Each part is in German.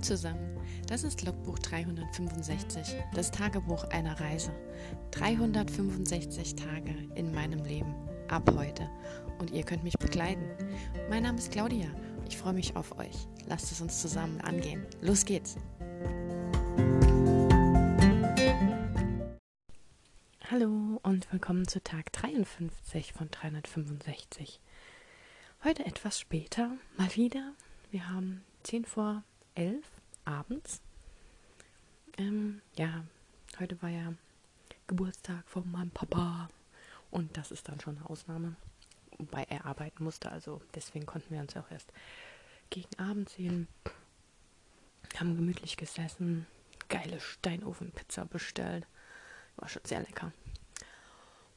Zusammen, das ist Logbuch 365, das Tagebuch einer Reise. 365 Tage in meinem Leben, ab heute. Und ihr könnt mich begleiten. Mein Name ist Claudia, ich freue mich auf euch. Lasst es uns zusammen angehen. Los geht's! Hallo und willkommen zu Tag 53 von 365. Heute etwas später, mal wieder. Wir haben 10 vor elf abends. Ähm, ja, heute war ja Geburtstag von meinem Papa und das ist dann schon eine Ausnahme, wobei er arbeiten musste, also deswegen konnten wir uns auch erst gegen Abend sehen. Haben gemütlich gesessen, geile Steinofenpizza bestellt, war schon sehr lecker.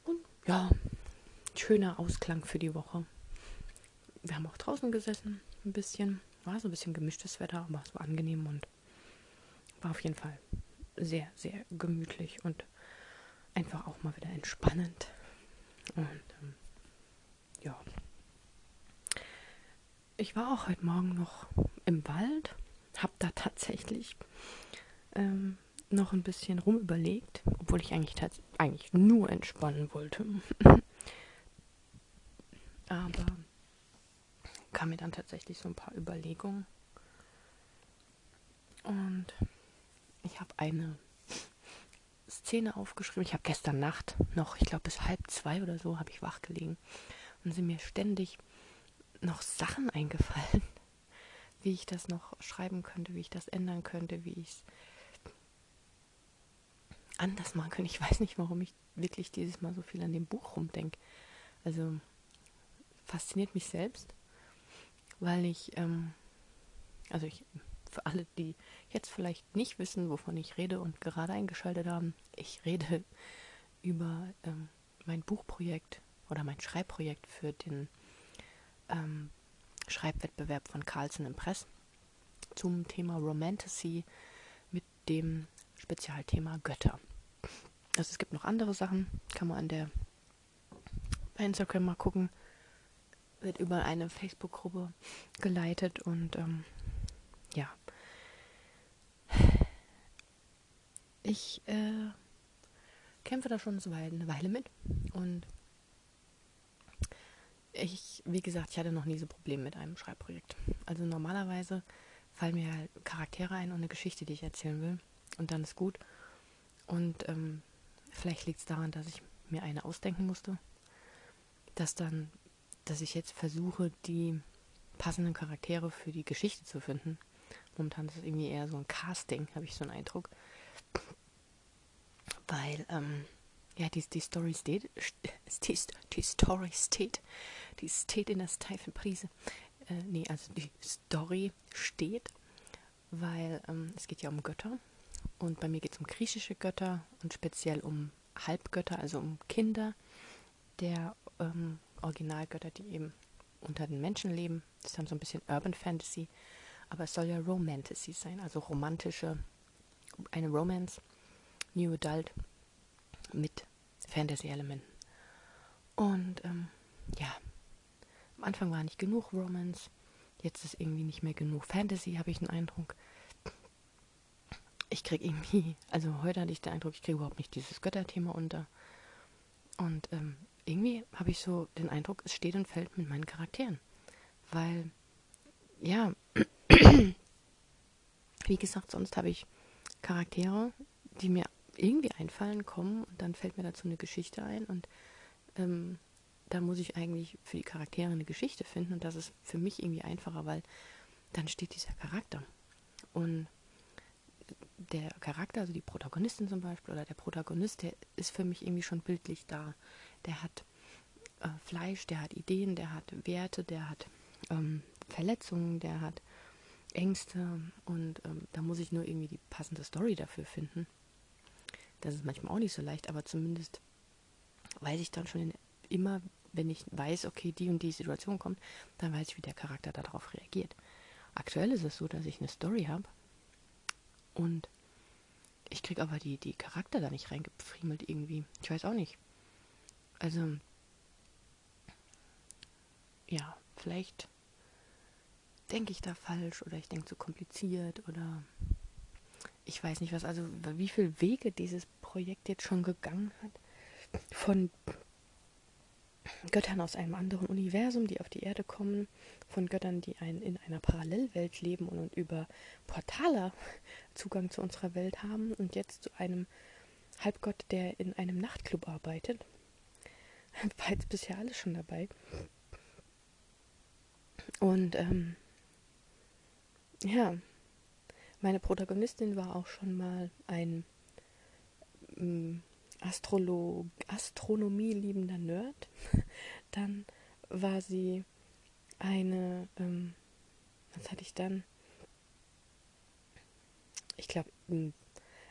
Und ja, schöner Ausklang für die Woche. Wir haben auch draußen gesessen, ein bisschen war so ein bisschen gemischtes Wetter, aber es war angenehm und war auf jeden Fall sehr, sehr gemütlich und einfach auch mal wieder entspannend. Und ähm, ja. Ich war auch heute Morgen noch im Wald, habe da tatsächlich ähm, noch ein bisschen rumüberlegt, obwohl ich eigentlich, eigentlich nur entspannen wollte. Aber kam mir dann tatsächlich so ein paar Überlegungen. Und ich habe eine Szene aufgeschrieben. Ich habe gestern Nacht noch, ich glaube bis halb zwei oder so, habe ich wach gelegen. Und sind mir ständig noch Sachen eingefallen, wie ich das noch schreiben könnte, wie ich das ändern könnte, wie ich es anders machen könnte. Ich weiß nicht, warum ich wirklich dieses Mal so viel an dem Buch rumdenke. Also fasziniert mich selbst weil ich, ähm, also ich, für alle, die jetzt vielleicht nicht wissen, wovon ich rede und gerade eingeschaltet haben, ich rede über ähm, mein Buchprojekt oder mein Schreibprojekt für den ähm, Schreibwettbewerb von Carlsen Impress zum Thema Romantasy mit dem Spezialthema Götter. Also es gibt noch andere Sachen, kann man an der bei Instagram mal gucken wird über eine Facebook-Gruppe geleitet und ähm, ja. Ich äh, kämpfe da schon so eine Weile mit und ich, wie gesagt, ich hatte noch nie so Probleme mit einem Schreibprojekt. Also normalerweise fallen mir halt Charaktere ein und eine Geschichte, die ich erzählen will und dann ist gut. Und ähm, vielleicht liegt es daran, dass ich mir eine ausdenken musste, dass dann dass ich jetzt versuche, die passenden Charaktere für die Geschichte zu finden. Momentan ist es irgendwie eher so ein Casting, habe ich so einen Eindruck. Weil, ähm, ja, die, die Story steht, die, die Story steht, die steht in der steifen Prise. Äh, nee, also die Story steht, weil ähm, es geht ja um Götter. Und bei mir geht es um griechische Götter und speziell um Halbgötter, also um Kinder der ähm, Originalgötter, die eben unter den Menschen leben. Das ist dann so ein bisschen Urban Fantasy, aber es soll ja Romantasy sein, also romantische, eine Romance, New Adult mit Fantasy-Elementen. Und ähm, ja, am Anfang war nicht genug Romance, jetzt ist irgendwie nicht mehr genug Fantasy, habe ich den Eindruck. Ich kriege irgendwie, also heute hatte ich den Eindruck, ich kriege überhaupt nicht dieses Götterthema unter. Und ähm, irgendwie habe ich so den Eindruck, es steht und fällt mit meinen Charakteren. Weil, ja, wie gesagt, sonst habe ich Charaktere, die mir irgendwie einfallen, kommen und dann fällt mir dazu eine Geschichte ein und ähm, da muss ich eigentlich für die Charaktere eine Geschichte finden und das ist für mich irgendwie einfacher, weil dann steht dieser Charakter. Und der Charakter, also die Protagonistin zum Beispiel oder der Protagonist, der ist für mich irgendwie schon bildlich da der hat äh, Fleisch, der hat Ideen, der hat Werte, der hat ähm, Verletzungen, der hat Ängste und ähm, da muss ich nur irgendwie die passende Story dafür finden. Das ist manchmal auch nicht so leicht, aber zumindest weiß ich dann schon immer, wenn ich weiß, okay, die und die Situation kommt, dann weiß ich, wie der Charakter darauf reagiert. Aktuell ist es so, dass ich eine Story habe und ich kriege aber die, die Charakter da nicht reingefriemelt irgendwie. Ich weiß auch nicht. Also, ja, vielleicht denke ich da falsch oder ich denke zu kompliziert oder ich weiß nicht was, also wie viele Wege dieses Projekt jetzt schon gegangen hat. Von Göttern aus einem anderen Universum, die auf die Erde kommen, von Göttern, die ein, in einer Parallelwelt leben und, und über Portale Zugang zu unserer Welt haben und jetzt zu einem Halbgott, der in einem Nachtclub arbeitet. War jetzt bisher alles schon dabei. Und ähm, ja, meine Protagonistin war auch schon mal ein ähm, Astrolo Astronomie liebender Nerd. Dann war sie eine, ähm, was hatte ich dann? Ich glaube,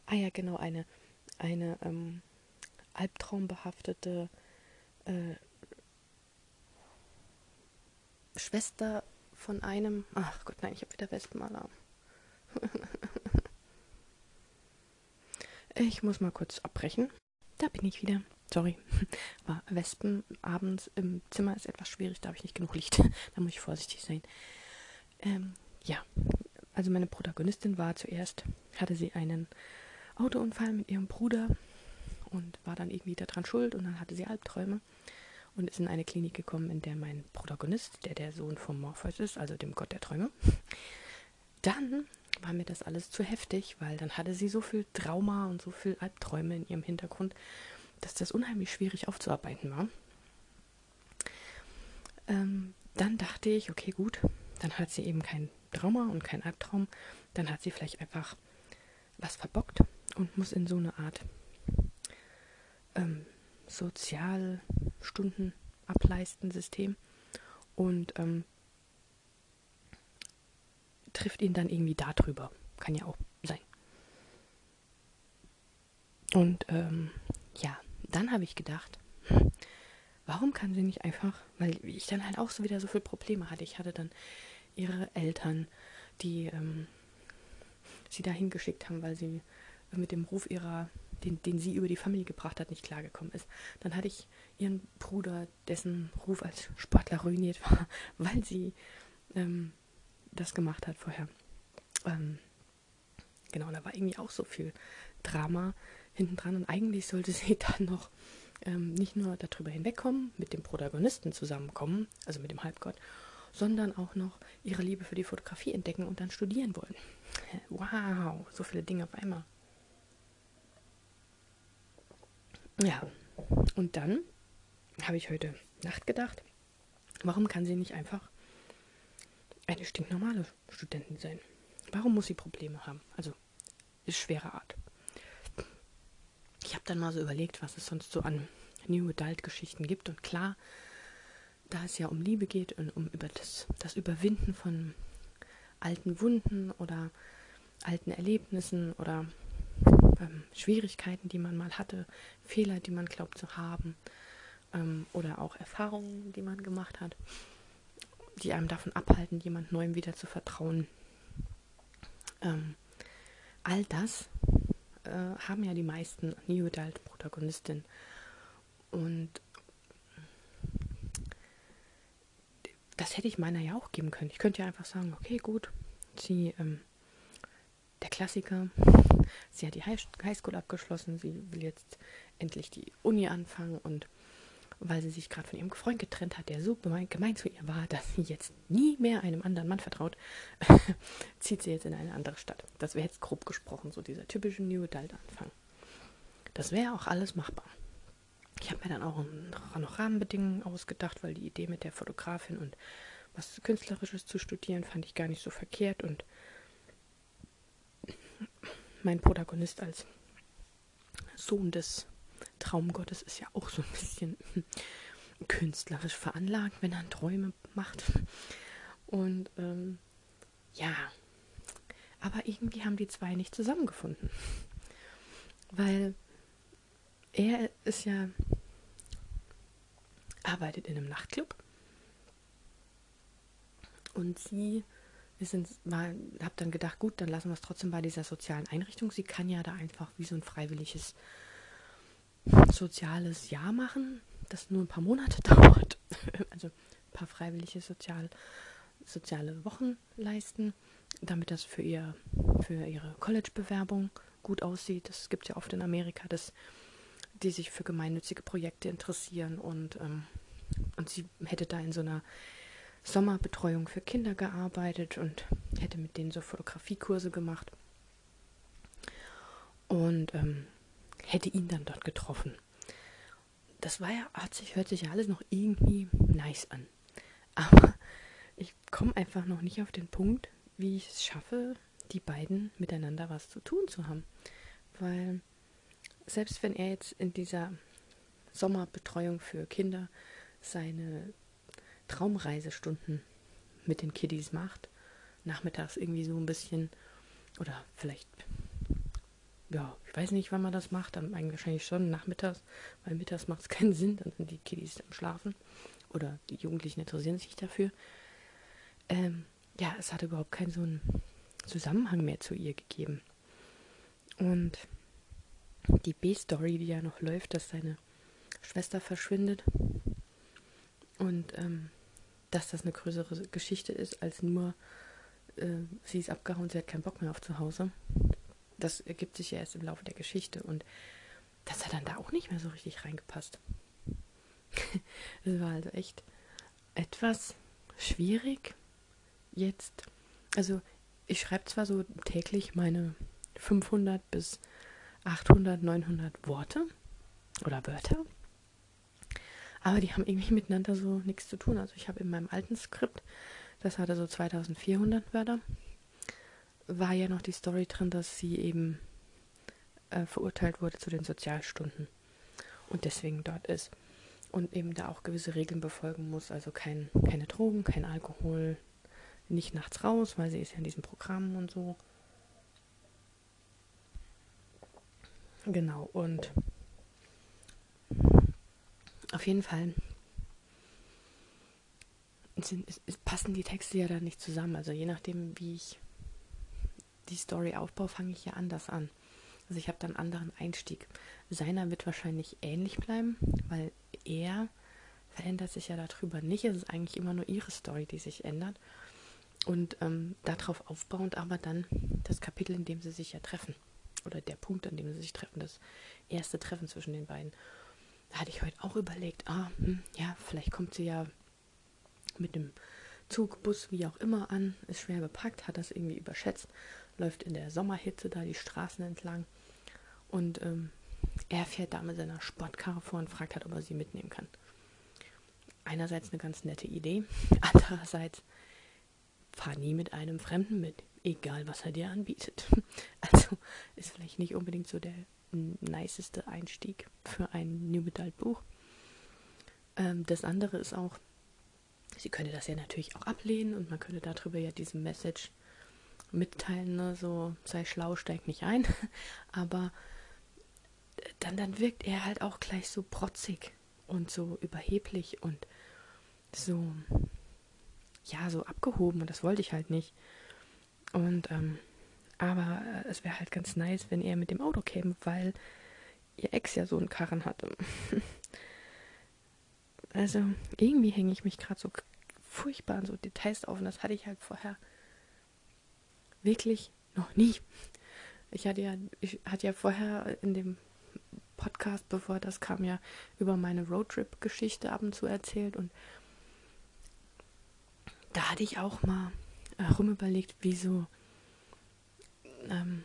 ah ja, genau, eine, eine ähm, albtraumbehaftete äh, Schwester von einem. Ach Gott, nein, ich habe wieder Wespenalarm. ich muss mal kurz abbrechen. Da bin ich wieder. Sorry. Aber Wespen abends im Zimmer ist etwas schwierig, da habe ich nicht genug Licht. da muss ich vorsichtig sein. Ähm, ja, also meine Protagonistin war zuerst, hatte sie einen Autounfall mit ihrem Bruder und war dann irgendwie daran schuld und dann hatte sie Albträume und ist in eine Klinik gekommen, in der mein Protagonist, der der Sohn von Morpheus ist, also dem Gott der Träume, dann war mir das alles zu heftig, weil dann hatte sie so viel Trauma und so viel Albträume in ihrem Hintergrund, dass das unheimlich schwierig aufzuarbeiten war. Ähm, dann dachte ich, okay, gut, dann hat sie eben kein Trauma und kein Albtraum, dann hat sie vielleicht einfach was verbockt und muss in so eine Art ähm, Sozialstunden ableisten System und ähm, trifft ihn dann irgendwie darüber. Kann ja auch sein. Und ähm, ja, dann habe ich gedacht, warum kann sie nicht einfach, weil ich dann halt auch so wieder so viele Probleme hatte. Ich hatte dann ihre Eltern, die ähm, sie dahin geschickt haben, weil sie mit dem Ruf ihrer, den, den sie über die Familie gebracht hat, nicht klargekommen ist. Dann hatte ich ihren Bruder, dessen Ruf als Sportler ruiniert war, weil sie ähm, das gemacht hat vorher. Ähm, genau, da war irgendwie auch so viel Drama hinten dran und eigentlich sollte sie dann noch ähm, nicht nur darüber hinwegkommen, mit dem Protagonisten zusammenkommen, also mit dem Halbgott, sondern auch noch ihre Liebe für die Fotografie entdecken und dann studieren wollen. Wow, so viele Dinge auf einmal. Ja, und dann habe ich heute Nacht gedacht, warum kann sie nicht einfach eine stinknormale Studentin sein. Warum muss sie Probleme haben? Also, ist schwere Art. Ich habe dann mal so überlegt, was es sonst so an New Adult Geschichten gibt. Und klar, da es ja um Liebe geht und um über das, das Überwinden von alten Wunden oder alten Erlebnissen oder ähm, Schwierigkeiten, die man mal hatte, Fehler, die man glaubt zu haben ähm, oder auch Erfahrungen, die man gemacht hat die einem davon abhalten, jemand Neuem wieder zu vertrauen. Ähm, all das äh, haben ja die meisten New Adult Protagonisten. Und das hätte ich meiner ja auch geben können. Ich könnte ja einfach sagen, okay, gut, sie, ähm, der Klassiker, sie hat die Highschool abgeschlossen, sie will jetzt endlich die Uni anfangen und weil sie sich gerade von ihrem Freund getrennt hat, der so gemein, zu ihr war, dass sie jetzt nie mehr einem anderen Mann vertraut, zieht sie jetzt in eine andere Stadt. Das wäre jetzt grob gesprochen, so dieser typische New Adult-Anfang. Das wäre auch alles machbar. Ich habe mir dann auch noch Rahmenbedingungen ausgedacht, weil die Idee mit der Fotografin und was Künstlerisches zu studieren fand ich gar nicht so verkehrt und mein Protagonist als Sohn des Traumgottes ist ja auch so ein bisschen künstlerisch veranlagt, wenn er Träume macht. Und ähm, ja, aber irgendwie haben die zwei nicht zusammengefunden. Weil er ist ja, arbeitet in einem Nachtclub und sie ist ins, mal, hab dann gedacht, gut, dann lassen wir es trotzdem bei dieser sozialen Einrichtung. Sie kann ja da einfach wie so ein freiwilliges soziales Jahr machen, das nur ein paar Monate dauert. also ein paar freiwillige Sozial, soziale Wochen leisten, damit das für, ihr, für ihre College-Bewerbung gut aussieht. Das gibt es ja oft in Amerika, dass die sich für gemeinnützige Projekte interessieren und, ähm, und sie hätte da in so einer Sommerbetreuung für Kinder gearbeitet und hätte mit denen so Fotografiekurse gemacht und ähm, hätte ihn dann dort getroffen. Das war ja, sich, hört sich ja alles noch irgendwie nice an. Aber ich komme einfach noch nicht auf den Punkt, wie ich es schaffe, die beiden miteinander was zu tun zu haben. Weil selbst wenn er jetzt in dieser Sommerbetreuung für Kinder seine Traumreisestunden mit den Kiddies macht, nachmittags irgendwie so ein bisschen, oder vielleicht, ja, ich weiß nicht, wann man das macht, dann eigentlich wahrscheinlich schon nachmittags, weil mittags macht es keinen Sinn, dann sind die Kiddies am Schlafen oder die Jugendlichen interessieren sich dafür. Ähm, ja, es hat überhaupt keinen so einen Zusammenhang mehr zu ihr gegeben. Und die B-Story, die ja noch läuft, dass seine Schwester verschwindet und ähm, dass das eine größere Geschichte ist als nur, äh, sie ist abgehauen, sie hat keinen Bock mehr auf zu Hause. Das ergibt sich ja erst im Laufe der Geschichte und das hat dann da auch nicht mehr so richtig reingepasst. Es war also echt etwas schwierig jetzt. Also ich schreibe zwar so täglich meine 500 bis 800, 900 Worte oder Wörter, aber die haben irgendwie miteinander so nichts zu tun. Also ich habe in meinem alten Skript, das hatte so 2400 Wörter, war ja noch die Story drin, dass sie eben äh, verurteilt wurde zu den Sozialstunden und deswegen dort ist und eben da auch gewisse Regeln befolgen muss, also kein, keine Drogen, kein Alkohol, nicht nachts raus, weil sie ist ja in diesem Programm und so. Genau, und auf jeden Fall sind, passen die Texte ja dann nicht zusammen. Also je nachdem, wie ich die Story aufbaue, fange ich ja anders an. Also ich habe dann einen anderen Einstieg. Seiner wird wahrscheinlich ähnlich bleiben, weil er verändert sich ja darüber nicht. Es ist eigentlich immer nur ihre Story, die sich ändert. Und ähm, darauf aufbauend aber dann das Kapitel, in dem sie sich ja treffen. Oder der Punkt, an dem sie sich treffen, das erste Treffen zwischen den beiden. Da hatte ich heute auch überlegt, ah, hm, ja, vielleicht kommt sie ja mit dem Zug, Bus, wie auch immer an, ist schwer bepackt, hat das irgendwie überschätzt, läuft in der Sommerhitze da die Straßen entlang und ähm, er fährt da mit seiner Sportkarre vor und fragt halt, ob er sie mitnehmen kann. Einerseits eine ganz nette Idee, andererseits fahr nie mit einem Fremden mit, egal was er dir anbietet. Also ist vielleicht nicht unbedingt so der niceste Einstieg für ein New Adult Buch. Ähm, das andere ist auch, sie könnte das ja natürlich auch ablehnen und man könnte darüber ja diese Message mitteilen, ne? so sei schlau, steig nicht ein. Aber dann, dann wirkt er halt auch gleich so protzig und so überheblich und so, ja, so abgehoben und das wollte ich halt nicht. Und, ähm, aber äh, es wäre halt ganz nice, wenn er mit dem Auto käme, weil ihr Ex ja so einen Karren hatte. also irgendwie hänge ich mich gerade so furchtbar an so Details auf und das hatte ich halt vorher wirklich noch nie. Ich hatte ja, ich hatte ja vorher in dem Podcast, bevor das kam, ja über meine Roadtrip-Geschichte ab und zu erzählt und da hatte ich auch mal herumüberlegt, wieso ähm,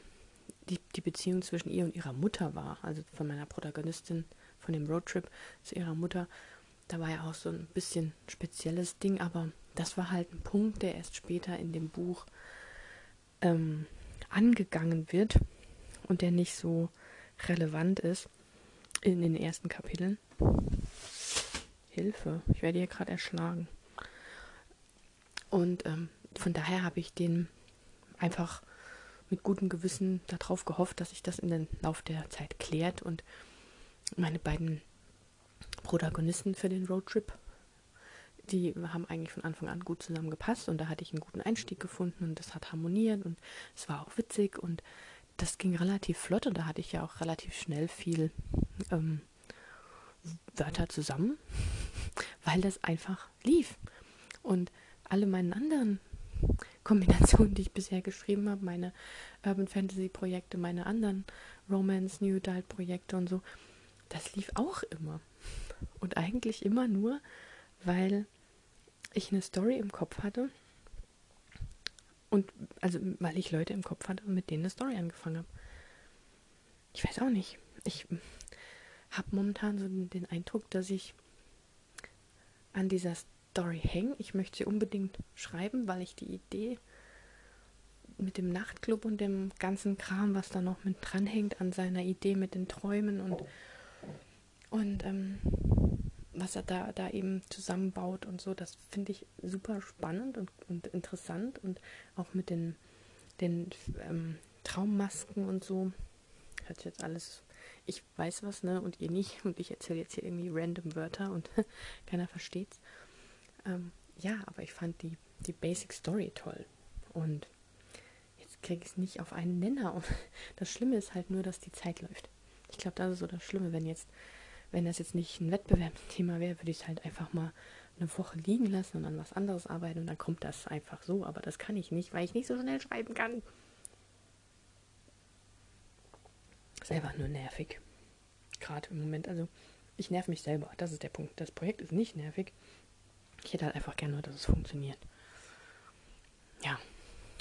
die, die Beziehung zwischen ihr und ihrer Mutter war, also von meiner Protagonistin von dem Roadtrip zu ihrer Mutter. Da war ja auch so ein bisschen spezielles Ding, aber das war halt ein Punkt, der erst später in dem Buch ähm, angegangen wird und der nicht so relevant ist in den ersten Kapiteln. Hilfe, ich werde hier gerade erschlagen. Und ähm, von daher habe ich den einfach mit gutem Gewissen darauf gehofft, dass sich das in den Lauf der Zeit klärt und meine beiden Protagonisten für den Roadtrip, die haben eigentlich von Anfang an gut zusammengepasst und da hatte ich einen guten Einstieg gefunden und das hat harmoniert und es war auch witzig und das ging relativ flott und da hatte ich ja auch relativ schnell viel ähm, Wörter zusammen, weil das einfach lief. Und alle meinen anderen Kombinationen, die ich bisher geschrieben habe, meine Urban Fantasy Projekte, meine anderen Romance, New Adult Projekte und so, das lief auch immer. Und eigentlich immer nur, weil ich eine Story im Kopf hatte. Und also, weil ich Leute im Kopf hatte mit denen eine Story angefangen habe. Ich weiß auch nicht. Ich habe momentan so den Eindruck, dass ich an dieser Story hänge. Ich möchte sie unbedingt schreiben, weil ich die Idee mit dem Nachtclub und dem ganzen Kram, was da noch mit dranhängt, an seiner Idee mit den Träumen und, und ähm, was er da, da eben zusammenbaut und so, das finde ich super spannend und, und interessant und auch mit den, den ähm, Traummasken und so. Hört jetzt alles, ich weiß was, ne, und ihr nicht, und ich erzähle jetzt hier irgendwie random Wörter und keiner versteht's. Ähm, ja, aber ich fand die, die Basic Story toll. Und jetzt kriege ich es nicht auf einen Nenner. Und das Schlimme ist halt nur, dass die Zeit läuft. Ich glaube, das ist so das Schlimme, wenn jetzt wenn das jetzt nicht ein Wettbewerbsthema wäre, würde ich es halt einfach mal eine Woche liegen lassen und an was anderes arbeiten und dann kommt das einfach so. Aber das kann ich nicht, weil ich nicht so schnell schreiben kann. ist einfach nur nervig. Gerade im Moment. Also ich nerv mich selber. Das ist der Punkt. Das Projekt ist nicht nervig. Ich hätte halt einfach gerne nur, dass es funktioniert. Ja.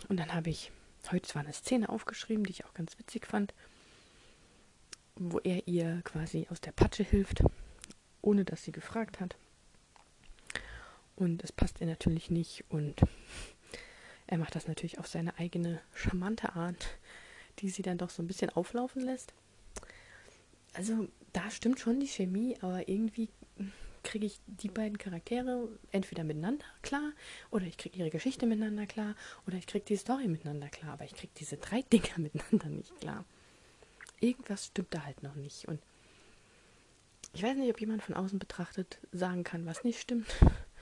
Und dann habe ich heute zwar eine Szene aufgeschrieben, die ich auch ganz witzig fand wo er ihr quasi aus der Patsche hilft, ohne dass sie gefragt hat. Und es passt ihr natürlich nicht und er macht das natürlich auf seine eigene charmante Art, die sie dann doch so ein bisschen auflaufen lässt. Also da stimmt schon die Chemie, aber irgendwie kriege ich die beiden Charaktere entweder miteinander klar oder ich kriege ihre Geschichte miteinander klar oder ich kriege die Story miteinander klar, aber ich kriege diese drei Dinger miteinander nicht klar irgendwas stimmt da halt noch nicht. Und ich weiß nicht, ob jemand von außen betrachtet sagen kann, was nicht stimmt.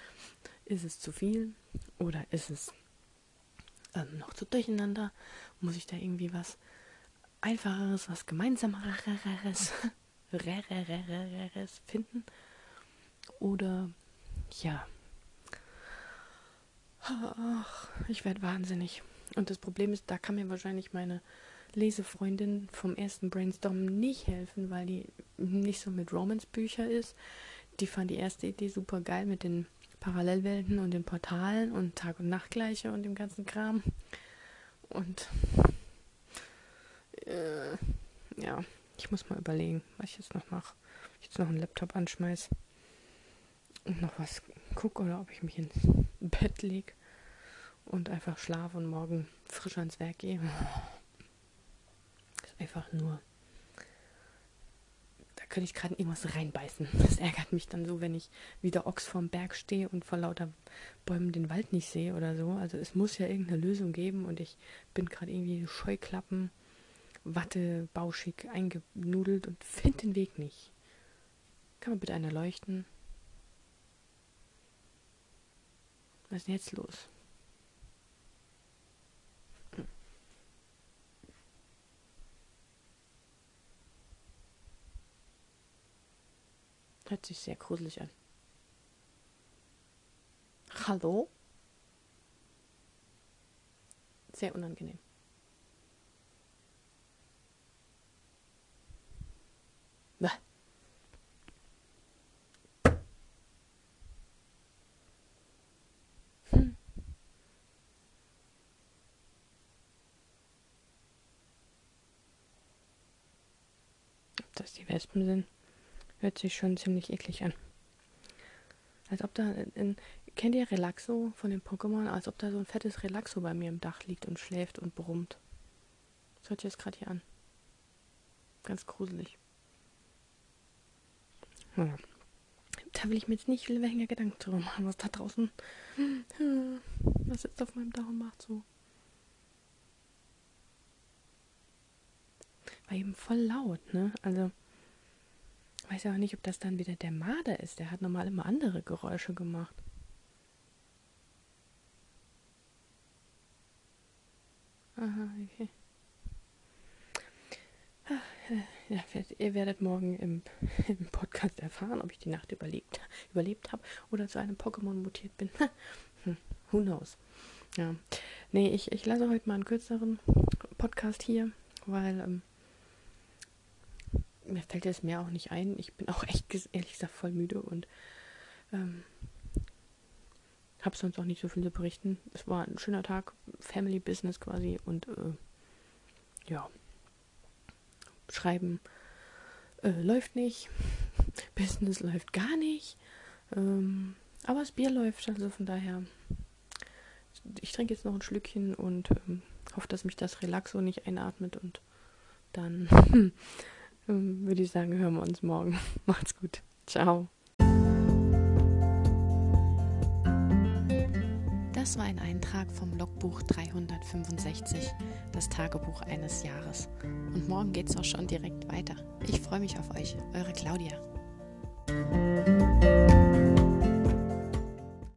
Ist es zu viel oder ist es ähm, noch zu durcheinander? Muss ich da irgendwie was Einfacheres, was Gemeinsameres finden? Oder ja. Ach, ich werde wahnsinnig. Und das Problem ist, da kann mir wahrscheinlich meine Lesefreundin vom ersten Brainstorm nicht helfen, weil die nicht so mit Romance-Bücher ist. Die fand die erste Idee super geil mit den Parallelwelten und den Portalen und Tag- und Nachtgleiche und dem ganzen Kram. Und äh, ja, ich muss mal überlegen, was ich jetzt noch mache. Ich jetzt noch einen Laptop anschmeiß und noch was gucke oder ob ich mich ins Bett lege und einfach schlafe und morgen frisch ans Werk gehe einfach nur. Da könnte ich gerade irgendwas reinbeißen. Das ärgert mich dann so, wenn ich wie der Ochs vorm Berg stehe und vor lauter Bäumen den Wald nicht sehe oder so. Also es muss ja irgendeine Lösung geben und ich bin gerade irgendwie Scheuklappen, Watte, bauschig eingenudelt und finde den Weg nicht. Kann man bitte einer leuchten? Was ist denn jetzt los? Hört sich sehr gruselig an. Hallo? Sehr unangenehm. Bäh. Hm. Die Wespen sind? Hört sich schon ziemlich eklig an. Als ob da in, kennt ihr Relaxo von den Pokémon? Als ob da so ein fettes Relaxo bei mir im Dach liegt und schläft und brummt. Das hört sich jetzt gerade hier an. Ganz gruselig. Ja. Da will ich mir jetzt nicht viel weniger Gedanken drüber machen, was da draußen. Was sitzt auf meinem Dach und macht so. War eben voll laut, ne? Also weiß ja auch nicht, ob das dann wieder der Marder ist. Der hat normal immer andere Geräusche gemacht. Aha, okay. Ja, ihr werdet morgen im, im, Podcast erfahren, ob ich die Nacht überlebt, überlebt habe oder zu einem Pokémon mutiert bin. hm, who knows. Ja. Nee, ich, ich lasse heute mal einen kürzeren Podcast hier, weil ähm, mir fällt es mehr auch nicht ein. Ich bin auch echt, ehrlich gesagt, voll müde und ähm, habe sonst auch nicht so viel zu berichten. Es war ein schöner Tag, Family Business quasi und äh, ja, schreiben äh, läuft nicht, Business läuft gar nicht, ähm, aber das Bier läuft, also von daher, ich trinke jetzt noch ein Schlückchen und ähm, hoffe, dass mich das Relaxo nicht einatmet und dann ähm, würde ich sagen, hören wir uns morgen. Macht's gut. Ciao. Das war ein Eintrag vom Logbuch 365, das Tagebuch eines Jahres. Und morgen geht's auch schon direkt weiter. Ich freue mich auf euch, eure Claudia.